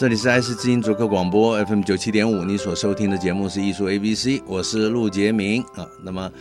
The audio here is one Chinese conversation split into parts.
这里是爱思之音逐客广播 FM 九七点五，你所收听的节目是艺术 A B C，我是陆杰明啊。那么。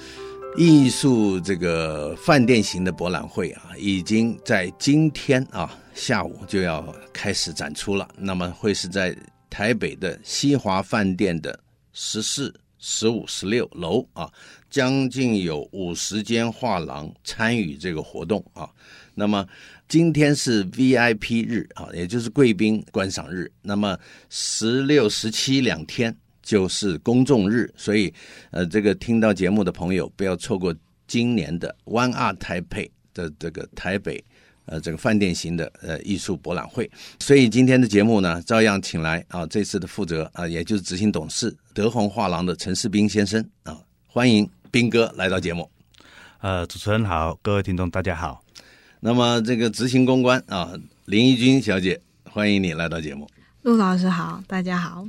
艺术这个饭店型的博览会啊，已经在今天啊下午就要开始展出了。那么会是在台北的西华饭店的十四、十五、十六楼啊，将近有五十间画廊参与这个活动啊。那么今天是 VIP 日啊，也就是贵宾观赏日。那么十六、十七两天。就是公众日，所以，呃，这个听到节目的朋友不要错过今年的 One Art Taipei 的这个台北，呃，这个饭店型的呃艺术博览会。所以今天的节目呢，照样请来啊，这次的负责啊，也就是执行董事德宏画廊的陈士彬先生啊，欢迎斌哥来到节目。呃，主持人好，各位听众大家好。那么这个执行公关啊，林怡君小姐，欢迎你来到节目。陆老师好，大家好。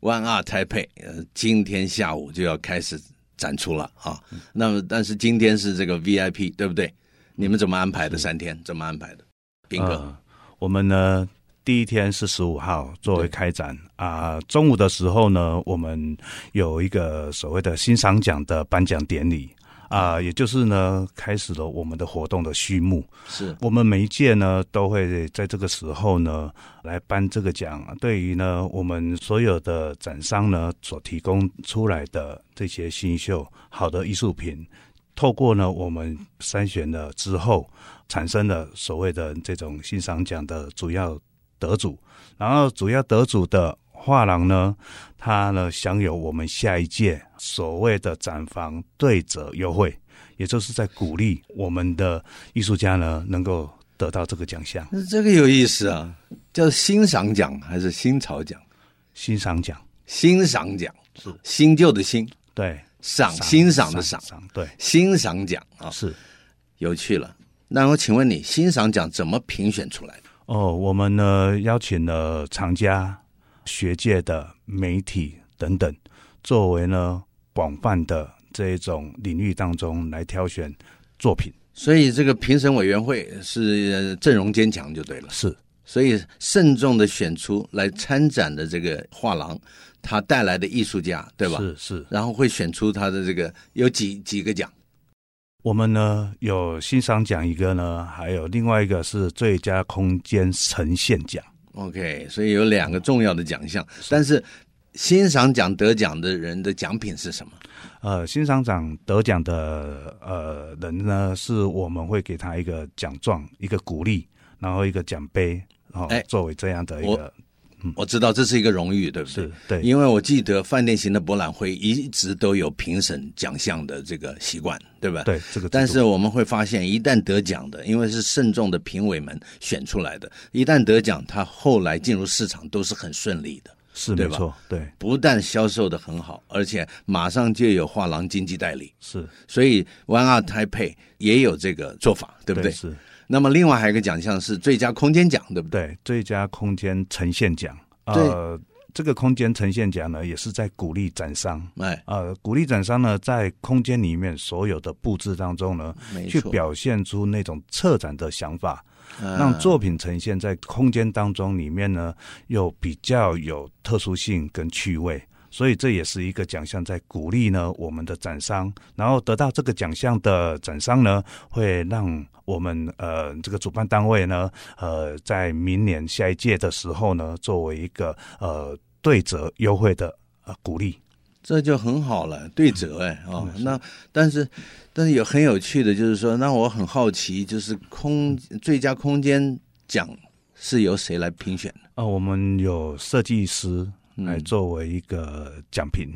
One Art Taipei，呃，今天下午就要开始展出了啊。那么，但是今天是这个 VIP，对不对？你们怎么安排的？三天怎么安排的？斌哥、呃，我们呢，第一天是十五号作为开展啊、呃。中午的时候呢，我们有一个所谓的欣赏奖的颁奖典礼。啊、呃，也就是呢，开始了我们的活动的序幕。是我们每一届呢，都会在这个时候呢，来颁这个奖。对于呢，我们所有的展商呢，所提供出来的这些新秀好的艺术品，透过呢，我们筛选了之后，产生了所谓的这种欣赏奖的主要得主，然后主要得主的。画廊呢，它呢享有我们下一届所谓的展房对折优惠，也就是在鼓励我们的艺术家呢能够得到这个奖项。这个有意思啊，叫欣赏奖还是新潮奖？欣赏奖，欣赏奖是新旧的新，对，赏欣赏的赏，对，欣赏奖啊是有趣了。那我请问你，欣赏奖怎么评选出来的？哦，我们呢邀请了藏家。学界的媒体等等，作为呢广泛的这一种领域当中来挑选作品，所以这个评审委员会是阵容坚强就对了。是，所以慎重的选出来参展的这个画廊，他带来的艺术家，对吧？是是，然后会选出他的这个有几几个奖。我们呢有欣赏奖一个呢，还有另外一个是最佳空间呈现奖。OK，所以有两个重要的奖项，但是欣赏奖得奖的人的奖品是什么？呃，欣赏奖得奖的呃人呢，是我们会给他一个奖状、一个鼓励，然后一个奖杯，然后作为这样的一个。我知道这是一个荣誉，对不对？是，对。因为我记得饭店型的博览会一直都有评审奖项的这个习惯，对吧？对，这个。但是我们会发现，一旦得奖的，因为是慎重的评委们选出来的，一旦得奖，他后来进入市场都是很顺利的，是对吧？没错，对。不但销售的很好，而且马上就有画廊经济代理，是。所以 One Art Taipei 也有这个做法，对不对？对是。那么另外还有一个奖项是最佳空间奖，对不对？对，最佳空间呈现奖。呃，这个空间呈现奖呢，也是在鼓励展商，哎，呃，鼓励展商呢，在空间里面所有的布置当中呢，去表现出那种策展的想法，让作品呈现在空间当中里面呢，又比较有特殊性跟趣味。所以这也是一个奖项，在鼓励呢我们的展商，然后得到这个奖项的展商呢，会让我们呃这个主办单位呢，呃在明年下一届的时候呢，作为一个呃对折优惠的呃鼓励，这就很好了，对折哎啊、哦，那但是但是有很有趣的就是说，那我很好奇，就是空最佳空间奖是由谁来评选的？啊、呃，我们有设计师。来作为一个奖评，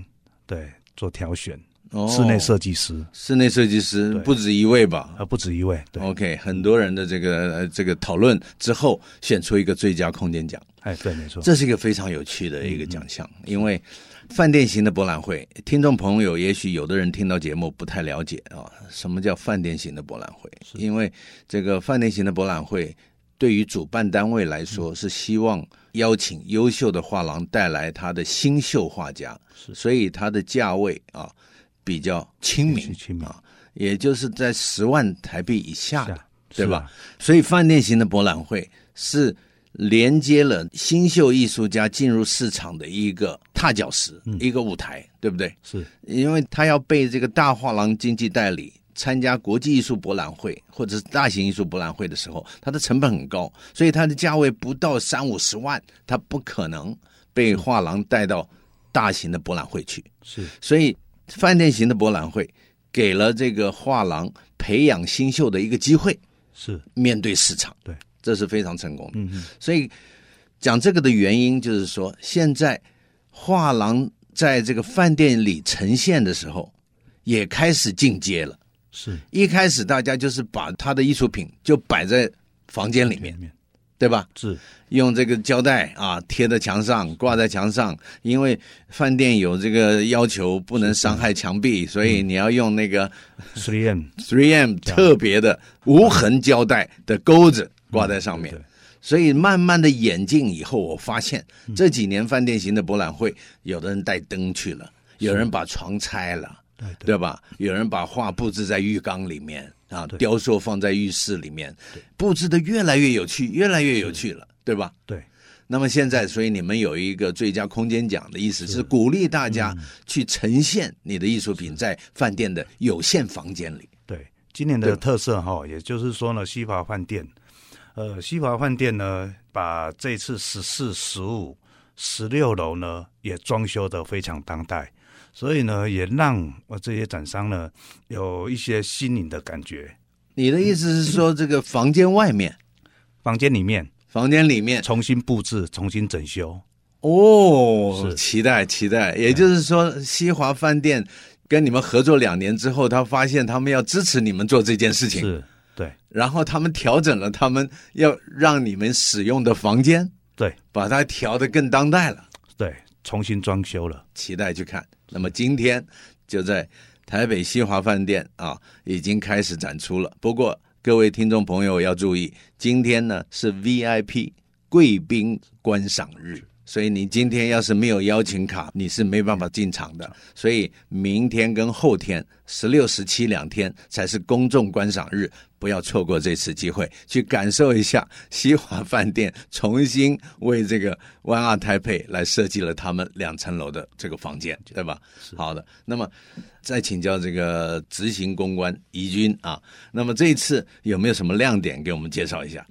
对，做挑选。哦，室内设计师，室内设计师不止一位吧？啊，不止一位。对，OK，很多人的这个呃这个讨论之后，选出一个最佳空间奖。哎，对，没错，这是一个非常有趣的一个奖项，嗯、因为饭店型的博览会，听众朋友也许有的人听到节目不太了解啊，什么叫饭店型的博览会？因为这个饭店型的博览会。对于主办单位来说，是希望邀请优秀的画廊带来他的新秀画家，所以它的价位啊比较亲民，亲民啊，也就是在十万台币以下的，对吧？所以饭店型的博览会是连接了新秀艺术家进入市场的一个踏脚石，一个舞台，对不对？是，因为他要被这个大画廊经纪代理。参加国际艺术博览会或者是大型艺术博览会的时候，它的成本很高，所以它的价位不到三五十万，它不可能被画廊带到大型的博览会去。是，所以饭店型的博览会给了这个画廊培养新秀的一个机会。是，面对市场，对，这是非常成功的。嗯嗯。所以讲这个的原因就是说，现在画廊在这个饭店里呈现的时候，也开始进阶了。是。一开始大家就是把他的艺术品就摆在房间里面，对吧？是。用这个胶带啊贴在墙上，挂在墙上，因为饭店有这个要求不能伤害墙壁，所以你要用那个 three m three m 特别的无痕胶带的钩子挂在上面。所以慢慢的演进以后，我发现这几年饭店型的博览会，有的人带灯去了，有人把床拆了。对，对，对吧？有人把画布置在浴缸里面啊，雕塑放在浴室里面，布置的越来越有趣，越来越有趣了，对吧？对。那么现在，所以你们有一个最佳空间奖的意思是鼓励大家去呈现你的艺术品在饭店的有限房间里。对，今年的特色哈，也就是说呢，西华饭店，呃，西华饭店呢，把这次十四、十五、十六楼呢，也装修的非常当代。所以呢，也让我这些展商呢有一些新颖的感觉。你的意思是说，这个房间外面、房间里面、房间里面。重新布置、重新整修？哦，是。期待期待。也就是说，西华饭店跟你们合作两年之后，他发现他们要支持你们做这件事情，是对。然后他们调整了他们要让你们使用的房间，对，把它调的更当代了，对，重新装修了，期待去看。那么今天就在台北西华饭店啊，已经开始展出了。不过各位听众朋友要注意，今天呢是 VIP 贵宾观赏日。所以你今天要是没有邀请卡，你是没办法进场的。所以明天跟后天，十六、十七两天才是公众观赏日，不要错过这次机会，去感受一下西华饭店重新为这个 One Taipei 来设计了他们两层楼的这个房间，对吧？好的，那么再请教这个执行公关怡君啊，那么这一次有没有什么亮点给我们介绍一下？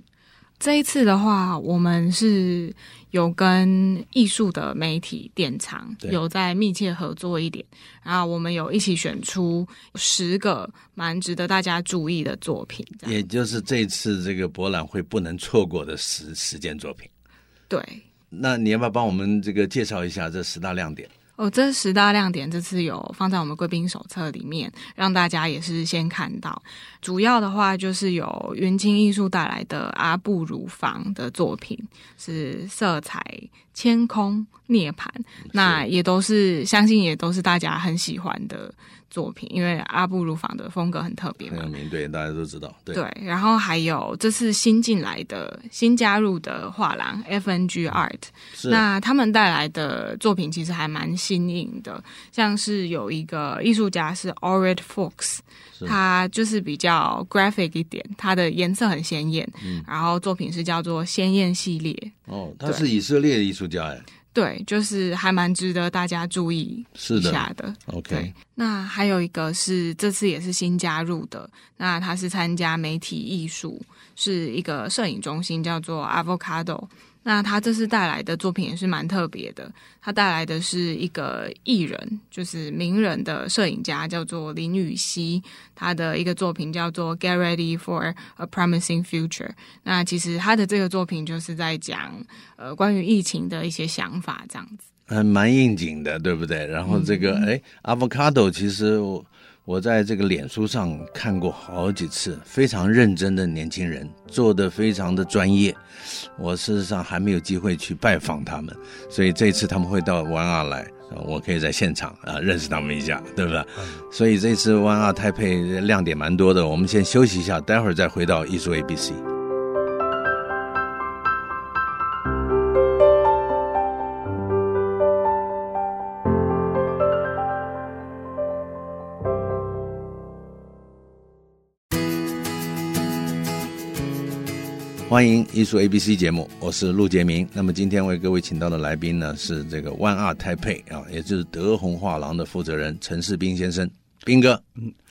这一次的话，我们是有跟艺术的媒体典藏有在密切合作一点，然后我们有一起选出十个蛮值得大家注意的作品，也就是这次这个博览会不能错过的十十件作品。对，那你要不要帮我们这个介绍一下这十大亮点？哦，这十大亮点这次有放在我们贵宾手册里面，让大家也是先看到。主要的话就是有云青艺术带来的阿布乳房的作品，是色彩千空涅槃，那也都是相信也都是大家很喜欢的。作品，因为阿布乳房的风格很特别嘛，很有名，对，大家都知道。对，对，然后还有这次新进来的、新加入的画廊 FNG Art，那他们带来的作品其实还蛮新颖的，像是有一个艺术家是 Ored Fox，他就是比较 graphic 一点，他的颜色很鲜艳，嗯，然后作品是叫做鲜艳系列。哦，他是以色列的艺术家哎。对，就是还蛮值得大家注意一下的。的 OK，那还有一个是这次也是新加入的，那他是参加媒体艺术，是一个摄影中心，叫做 Avocado。那他这次带来的作品也是蛮特别的，他带来的是一个艺人，就是名人的摄影家，叫做林雨熙，他的一个作品叫做《Get Ready for a Promising Future》。那其实他的这个作品就是在讲呃关于疫情的一些想法这样子。嗯，蛮应景的，对不对？然后这个哎，avocado 其实我我在这个脸书上看过好几次，非常认真的年轻人做的非常的专业。我事实上还没有机会去拜访他们，所以这次他们会到 1R 来，我可以在现场啊认识他们一下，对不对？所以这次 1R 台配亮点蛮多的。我们先休息一下，待会儿再回到艺术 ABC。欢迎艺术 A B C 节目，我是陆杰明。那么今天为各位请到的来宾呢，是这个 One Art Taipei 啊，也就是德宏画廊的负责人陈世斌先生，斌哥，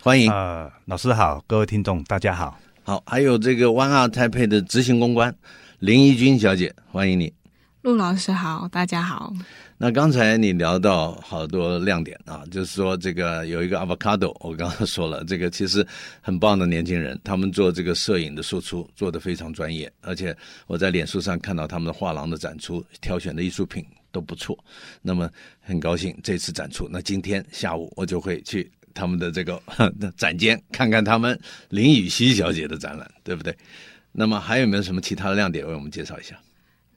欢迎。呃，老师好，各位听众大家好。好，还有这个 One Art Taipei 的执行公关林怡君小姐，欢迎你。陆老师好，大家好。那刚才你聊到好多亮点啊，就是说这个有一个 avocado，我刚刚说了，这个其实很棒的年轻人，他们做这个摄影的输出做得非常专业，而且我在脸书上看到他们的画廊的展出，挑选的艺术品都不错。那么很高兴这次展出，那今天下午我就会去他们的这个展间看看他们林雨熙小姐的展览，对不对？那么还有没有什么其他的亮点为我们介绍一下？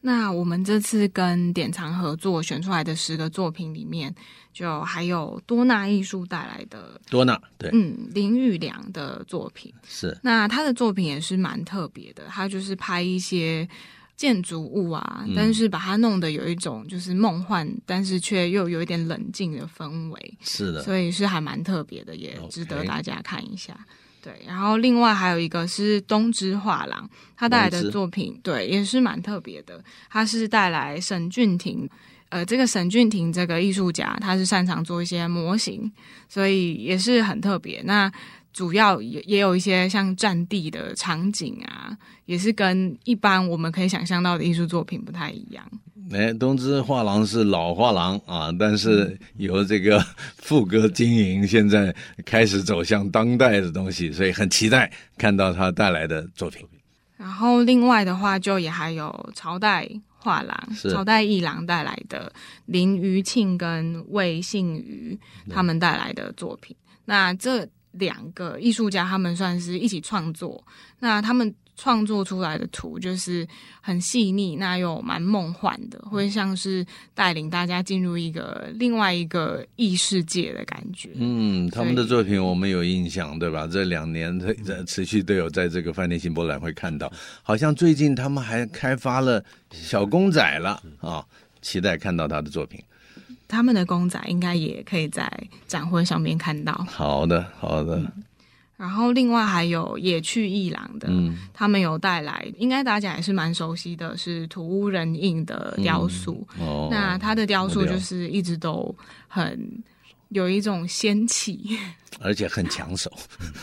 那我们这次跟典藏合作选出来的十个作品里面，就还有多纳艺术带来的多纳，对，嗯，林玉良的作品是。那他的作品也是蛮特别的，他就是拍一些建筑物啊，嗯、但是把它弄得有一种就是梦幻，但是却又有一点冷静的氛围。是的，所以是还蛮特别的，也值得大家看一下。Okay. 对，然后另外还有一个是东芝画廊，他带来的作品，对，也是蛮特别的。他是带来沈俊廷，呃，这个沈俊廷这个艺术家，他是擅长做一些模型，所以也是很特别。那主要也也有一些像战地的场景啊，也是跟一般我们可以想象到的艺术作品不太一样。哎，东芝画廊是老画廊啊，但是由这个 副歌经营，现在开始走向当代的东西，所以很期待看到他带来的作品。然后另外的话，就也还有朝代画廊、朝代艺廊带来的林余庆跟魏信瑜他们带来的作品。那这两个艺术家，他们算是一起创作。那他们。创作出来的图就是很细腻，那又蛮梦幻的，会像是带领大家进入一个另外一个异世界的感觉。嗯，他们的作品我们有印象，对吧？这两年的持续都有在这个饭店新博览会看到，好像最近他们还开发了小公仔了啊，期待看到他的作品。他们的公仔应该也可以在展会上面看到。好的，好的。嗯然后另外还有野趣一郎的，嗯，他们有带来，应该大家也是蛮熟悉的，是土屋人影的雕塑。嗯哦、那他的雕塑就是一直都很有一种仙气，而且很抢手，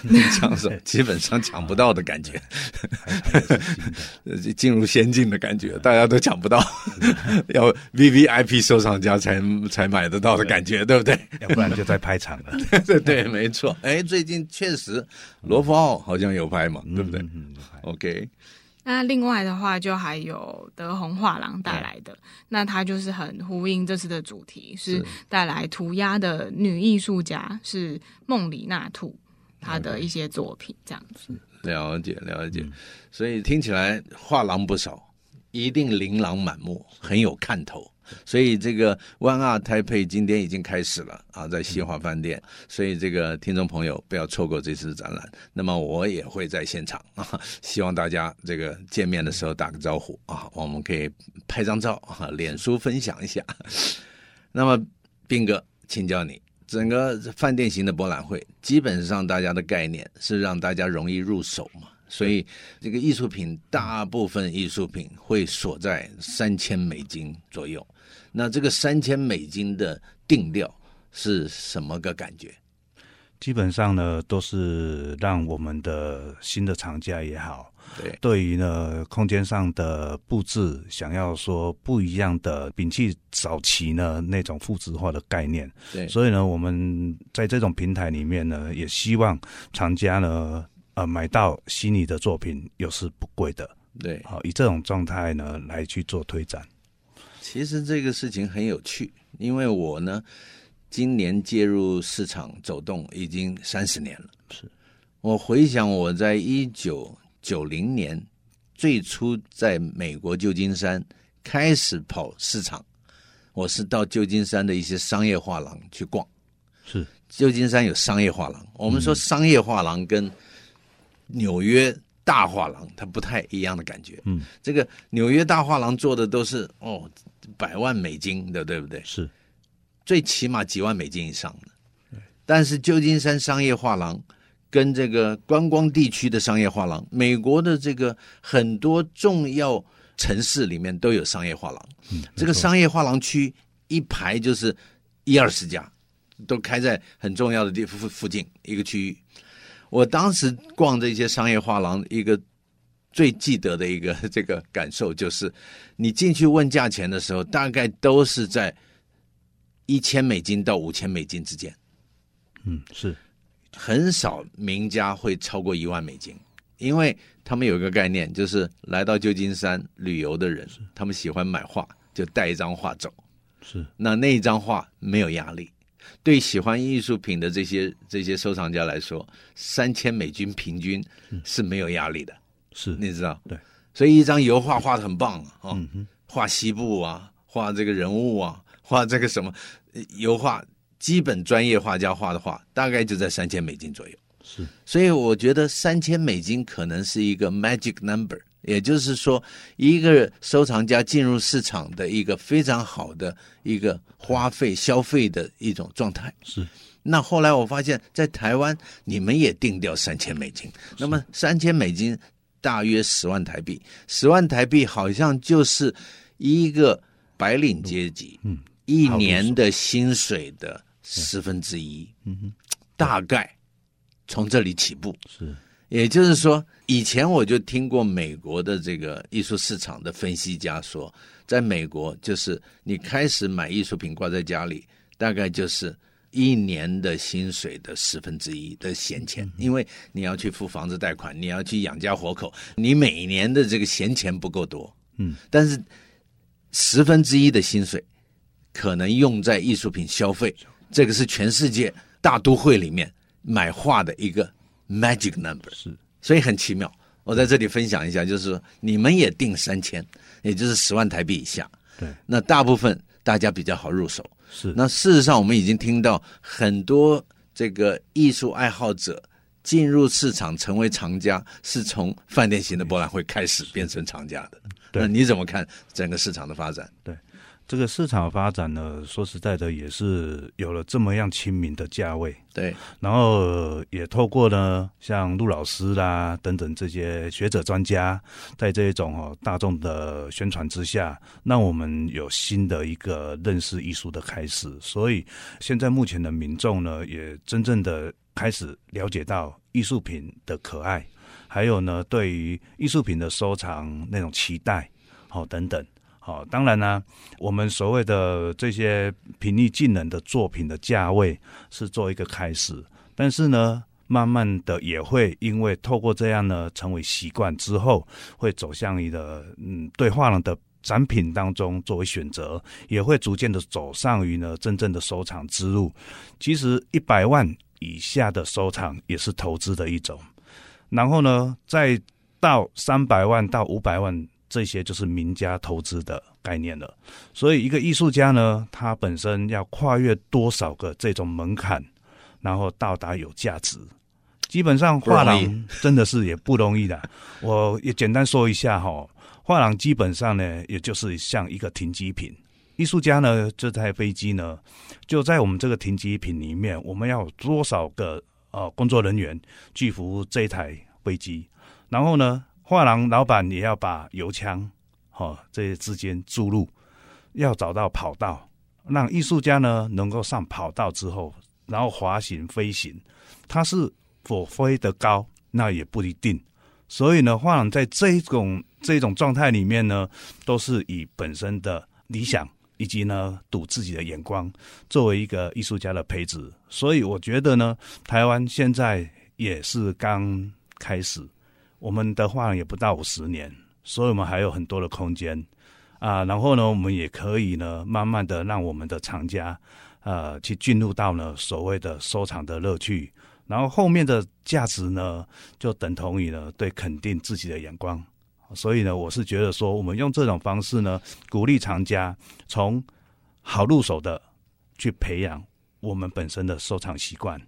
很 抢手，基本上抢不到的感觉，进入仙境的感觉，大家都抢不到，要 V V I P 收藏家才才买得到的感觉，对，不对？要不然就在拍场了。对对，没错。哎，最近确实罗浮奥好像有拍嘛，对不对？嗯，OK。那另外的话，就还有德宏画廊带来的，那它就是很呼应这次的主题，是带来涂鸦的女艺术家是梦里纳兔，她的一些作品这样子。了解了解，所以听起来画廊不少，一定琳琅满目，很有看头。所以这个 One Art Taipei 今天已经开始了啊，在西华饭店。所以这个听众朋友不要错过这次展览。那么我也会在现场啊，希望大家这个见面的时候打个招呼啊，我们可以拍张照啊，脸书分享一下。那么斌哥，请教你，整个饭店型的博览会，基本上大家的概念是让大家容易入手嘛？所以，这个艺术品大部分艺术品会锁在三千美金左右。那这个三千美金的定调是什么个感觉？基本上呢，都是让我们的新的厂家也好，对，对于呢空间上的布置，想要说不一样的，摒弃早期呢那种复制化的概念。对，所以呢，我们在这种平台里面呢，也希望厂家呢，呃，买到心仪的作品又是不贵的。对，好，以这种状态呢来去做推展。其实这个事情很有趣因为我呢，今年介入市场走动已经三十年了。是我回想我在一九九零年最初在美国旧金山开始跑市场，我是到旧金山的一些商业画廊去逛。是旧金山有商业画廊，我们说商业画廊跟纽约大画廊它不太一样的感觉。嗯，这个纽约大画廊做的都是哦百万美金的，对不对？是，最起码几万美金以上的。但是旧金山商业画廊跟这个观光地区的商业画廊，美国的这个很多重要城市里面都有商业画廊。嗯，这个商业画廊区一排就是一二十家。都开在很重要的地附附近一个区域。我当时逛这些商业画廊，一个最记得的一个 这个感受就是，你进去问价钱的时候，大概都是在一千美金到五千美金之间。嗯，是很少名家会超过一万美金，因为他们有一个概念，就是来到旧金山旅游的人，他们喜欢买画，就带一张画走。是，那那一张画没有压力。对喜欢艺术品的这些这些收藏家来说，三千美金平均是没有压力的，是你知道？对，所以一张油画画的很棒啊，嗯，画西部啊，画这个人物啊，画这个什么油画，基本专业画家画的画，大概就在三千美金左右。是，所以我觉得三千美金可能是一个 magic number。也就是说，一个收藏家进入市场的一个非常好的一个花费消费的一种状态。是。那后来我发现，在台湾你们也定掉三千美金，那么三千美金大约十万台币，十万台币好像就是一个白领阶级嗯一年的薪水的十分之一。嗯哼，大概从这里起步。是。也就是说，以前我就听过美国的这个艺术市场的分析家说，在美国，就是你开始买艺术品挂在家里，大概就是一年的薪水的十分之一的闲钱，因为你要去付房子贷款，你要去养家活口，你每年的这个闲钱不够多，嗯，但是十分之一的薪水可能用在艺术品消费，这个是全世界大都会里面买画的一个。Magic number 是，所以很奇妙。我在这里分享一下，就是说你们也定三千，也就是十万台币以下。对，那大部分大家比较好入手。是，那事实上我们已经听到很多这个艺术爱好者进入市场成为藏家，是从饭店型的博览会开始变成藏家的。对，那你怎么看整个市场的发展？对。这个市场发展呢，说实在的，也是有了这么样亲民的价位。对，然后也透过呢，像陆老师啦等等这些学者专家，在这种哦大众的宣传之下，让我们有新的一个认识艺术的开始。所以现在目前的民众呢，也真正的开始了解到艺术品的可爱，还有呢，对于艺术品的收藏那种期待，好等等。好，当然呢、我们所谓的这些平易近人的作品的价位是做一个开始，但是呢，慢慢的也会因为透过这样呢，成为习惯之后，会走向你的嗯，对画廊的展品当中作为选择，也会逐渐的走上于呢真正的收藏之路。其实一百万以下的收藏也是投资的一种，然后呢，再到三百万到五百万。这些就是名家投资的概念了，所以一个艺术家呢，他本身要跨越多少个这种门槛，然后到达有价值。基本上画廊真的是也不容易的。我也简单说一下哈，画廊基本上呢，也就是像一个停机坪。艺术家呢，这台飞机呢，就在我们这个停机坪里面，我们要有多少个呃工作人员去服务这一台飞机，然后呢，画廊老板也要把油枪，哈，这些之间注入，要找到跑道，让艺术家呢能够上跑道之后，然后滑行飞行，它是否飞得高，那也不一定。所以呢，画廊在这种这种状态里面呢，都是以本身的理想以及呢赌自己的眼光作为一个艺术家的培植。所以我觉得呢，台湾现在也是刚开始。我们的话也不到五十年，所以我们还有很多的空间。啊，然后呢，我们也可以呢，慢慢的让我们的藏家，呃，去进入到呢所谓的收藏的乐趣，然后后面的价值呢，就等同于呢对肯定自己的眼光。所以呢，我是觉得说，我们用这种方式呢，鼓励藏家从好入手的去培养我们本身的收藏习惯，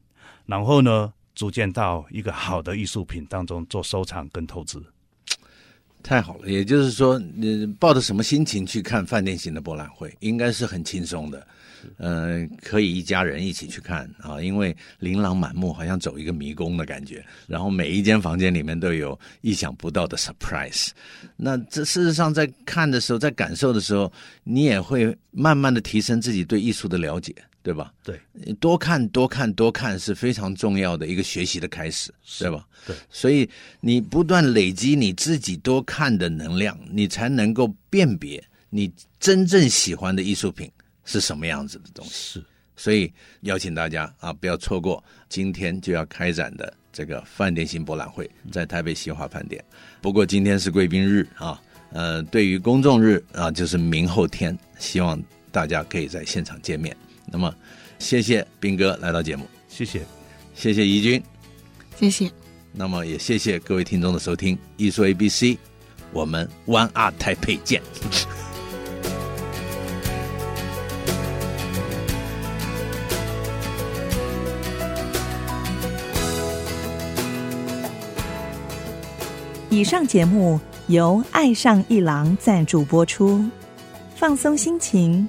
然后呢，逐渐到一个好的艺术品当中做收藏跟投资。太好了，也就是说，你抱着什么心情去看饭店型的博览会，应该是很轻松的。呃，可以一家人一起去看啊，因为琳琅满目，好像走一个迷宫的感觉。然后每一间房间里面都有意想不到的 surprise。那这事实上在看的时候，在感受的时候，你也会慢慢的提升自己对艺术的了解，对吧？对，多看多看多看是非常重要的一个学习的开始，对吧？对，所以你不断累积你自己多看的能量，你才能够辨别你真正喜欢的艺术品。是什么样子的东西？是，所以邀请大家啊，不要错过今天就要开展的这个饭店型博览会，在台北西华饭店。不过今天是贵宾日啊，呃，对于公众日啊，就是明后天，希望大家可以在现场见面。那么，谢谢斌哥来到节目，谢谢，谢谢怡君，谢谢。那么也谢谢各位听众的收听，艺术 A B C，我们 One Art Taipei 见。以上节目由爱上一郎赞助播出，放松心情，